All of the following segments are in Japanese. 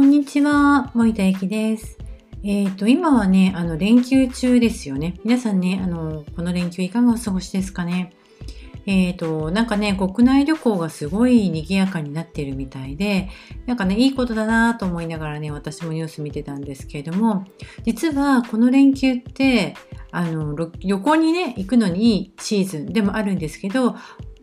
こんにちは、森田ゆきです。えっ、と、今はね、あの、連休中ですよね。皆さんね、あの、この連休いかがお過ごしですかね？えっ、と、なんかね、国内旅行がすごい賑やかになってるみたいで、なんかね、いいことだなと思いながらね、私もニュース見てたんですけれども、実はこの連休って、あの、旅行にね、行くのにいいシーズンでもあるんですけど、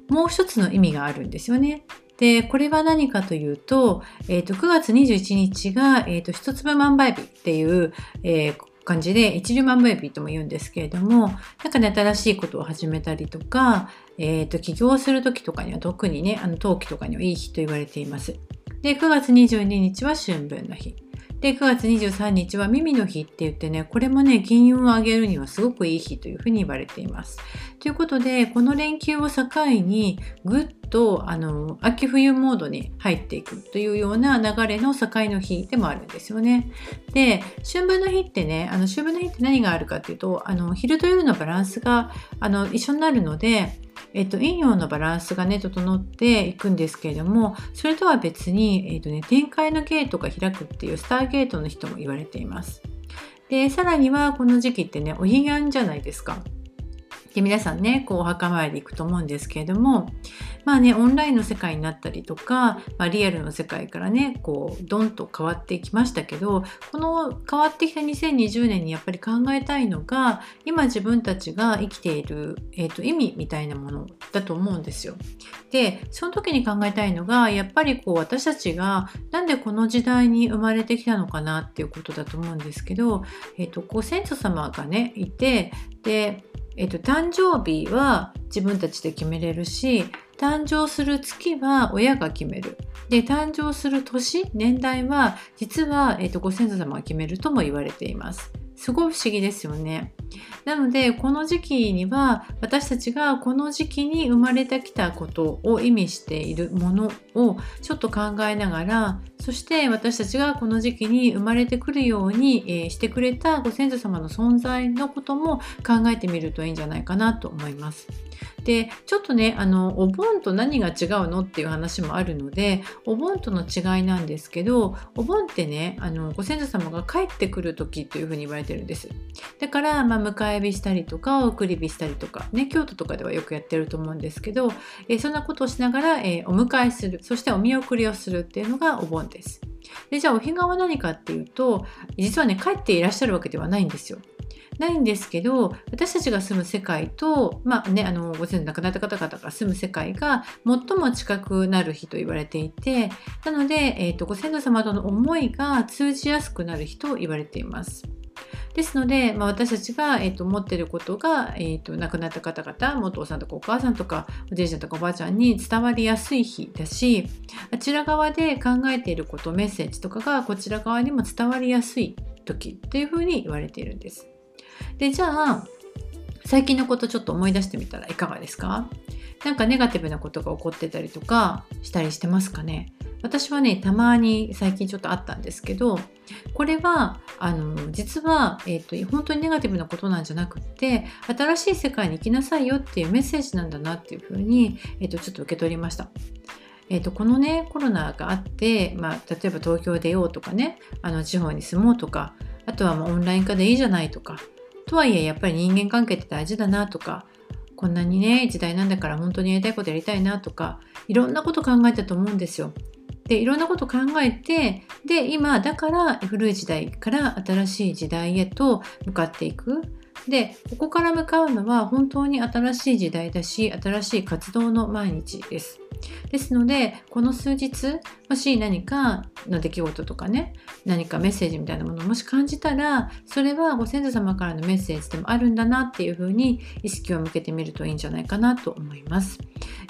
もう一つの意味があるんですよね。で、これは何かというと、えっ、と、9月21日が、えっ、と、一粒万倍日っていう、えー感じで、一粒万倍日とも言うんですけれども、なんかね、新しいことを始めたりとか、えっ、と、起業する時とかには特にね、あの、冬季とかにはいい日と言われています。で、9月22日は春分の日。で、9月23日は耳の日って言ってね、これもね、金運を上げるにはすごくいい日というふうに言われています。ということで、この連休を境に、ぐっと、あの、秋冬モードに入っていくというような流れの境の日でもあるんですよね。で、春分の日ってね、あの、春分の日って何があるかっていうと、あの、昼と夜のバランスが、あの、一緒になるので、えっと、陰陽のバランスがね、整っていくんですけれども、それとは別に、えっとね、展開のゲートが開くっていうスターゲートの人も言われています。で、さらにはこの時期ってね、お彼岸じゃないですか。で皆さんね、こうお墓参り行くと思うんですけれども、まあね、オンラインの世界になったりとか、まあ、リアルの世界からね、こう、ドンと変わってきましたけど、この変わってきた2020年にやっぱり考えたいのが、今自分たちが生きている、えー、と意味みたいなものだと思うんですよ。で、その時に考えたいのが、やっぱりこう私たちがなんでこの時代に生まれてきたのかなっていうことだと思うんですけど、えっ、と、ご先祖様がね、いて、で、えっと、誕生日は自分たちで決めれるし誕生する月は親が決める。で誕生する年年代は実は、えっと、ご先祖様が決めるとも言われています。すごい不思議ですよね。なのでこの時期には私たちがこの時期に生まれてきたことを意味しているものをちょっと考えながらそして私たちがこの時期に生まれてくるように、えしてくれたご先祖様の存在のことも考えてみるといいんじゃないかなと思います。でちょっとねあのお盆と何が違うのっていう話もあるのでお盆との違いなんですけどお盆ってねあのご先祖様が帰ってくる時というふうに言われてるんです。だから、まあ、迎え火したりとか送り火したりとかね京都とかではよくやってると思うんですけど、えそんなことをしながら、えーお迎えする。そしてお見送りをするっていうのがお盆です。でじゃあお彼岸は何かっていうと実はね帰っていらっしゃるわけではないんですよ。ないんですけど私たちが住む世界と、まあね、あのご先祖亡くなった方々が住む世界が最も近くなる日と言われていてなので、えー、とご先祖様との思いが通じやすくなる日と言われています。ですので、まあ、私たちが、えー、と思っていることが、えー、と亡くなった方々もお父さんとかお母さんとかおじいちゃんとかおばあちゃんに伝わりやすい日だしあちら側で考えていることメッセージとかがこちら側にも伝わりやすい時っていうふうに言われているんです。でじゃあ最近のことちょっと思い出してみたらいかがですか？なんかネガティブなことが起こってたりとかしたりしてますかね？私はねたまに最近ちょっとあったんですけどこれはあの実は、えーと本当にネガティブなことなんじゃなくって新しい世界に行きなさいよっていうメッセージなんだなっていうふうに、えーとちょっと受け取りました。えー、とこのねコロナがあって、まあ、例えば東京出ようとかねあの地方に住もうとかあとはもうオンライン化でいいじゃないとかとはいえやっぱり人間関係って大事だなとかこんなにね時代なんだから本当にやりたいことやりたいなとかいろんなこと考えたと思うんですよ。でいろんなこと考えてで今だから古い時代から新しい時代へと向かっていく。でここから向かうのは本当に新しい時代だし新しい活動の毎日です。ですのでこの数日もし何かの出来事とかね何かメッセージみたいなものをもし感じたらそれはご先祖様からのメッセージでもあるんだなっていうふうに意識を向けてみるといいんじゃないかなと思います。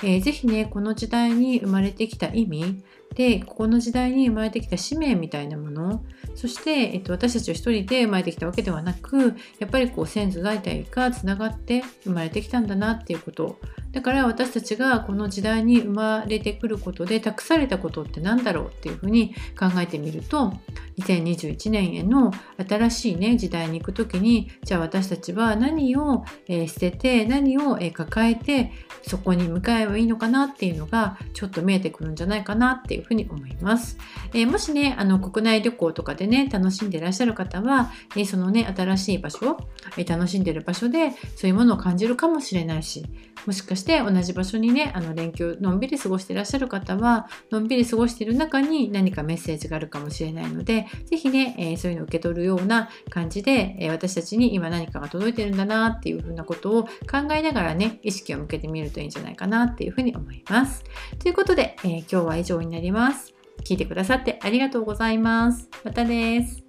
えーぜひねこの時代に生まれてきた意味でここの時代に生まれてきた使命みたいなものそして、えっと、私たちは一人で生まれてきたわけではなくやっぱりこう先祖代々がつながって生まれてきたんだなっていうこと。だから私たちがこの時代に生まれてくることで託されたことって何だろうっていうふうに考えてみると2021年への新しいね時代に行く時にじゃあ私たちは何を、えー、捨てて何を、えー、抱えてそこに向かえばいいのかなっていうのがちょっと見えてくるんじゃないかなっていうふうに思います。えー、もしねあの国内旅行とかでね楽しんでいらっしゃる方は、えそのね新しい場所、え楽しんでる場所でそういうものを感じるかもしれないしもしかして同じ場所にねあの連休のんびり過ごしていらっしゃる方はのんびり過ごしている中に何かメッセージがあるかもしれないのでぜひね、え、そういうのを受け取るような感じで、え、私たちに今何かが届いてるんだなっていうふうなことを考えながらね意識を向けてみるといいんじゃないかなっていうふうに思います。ということで、え、今日は以上になります。聞いてくださってありがとうございます。またです。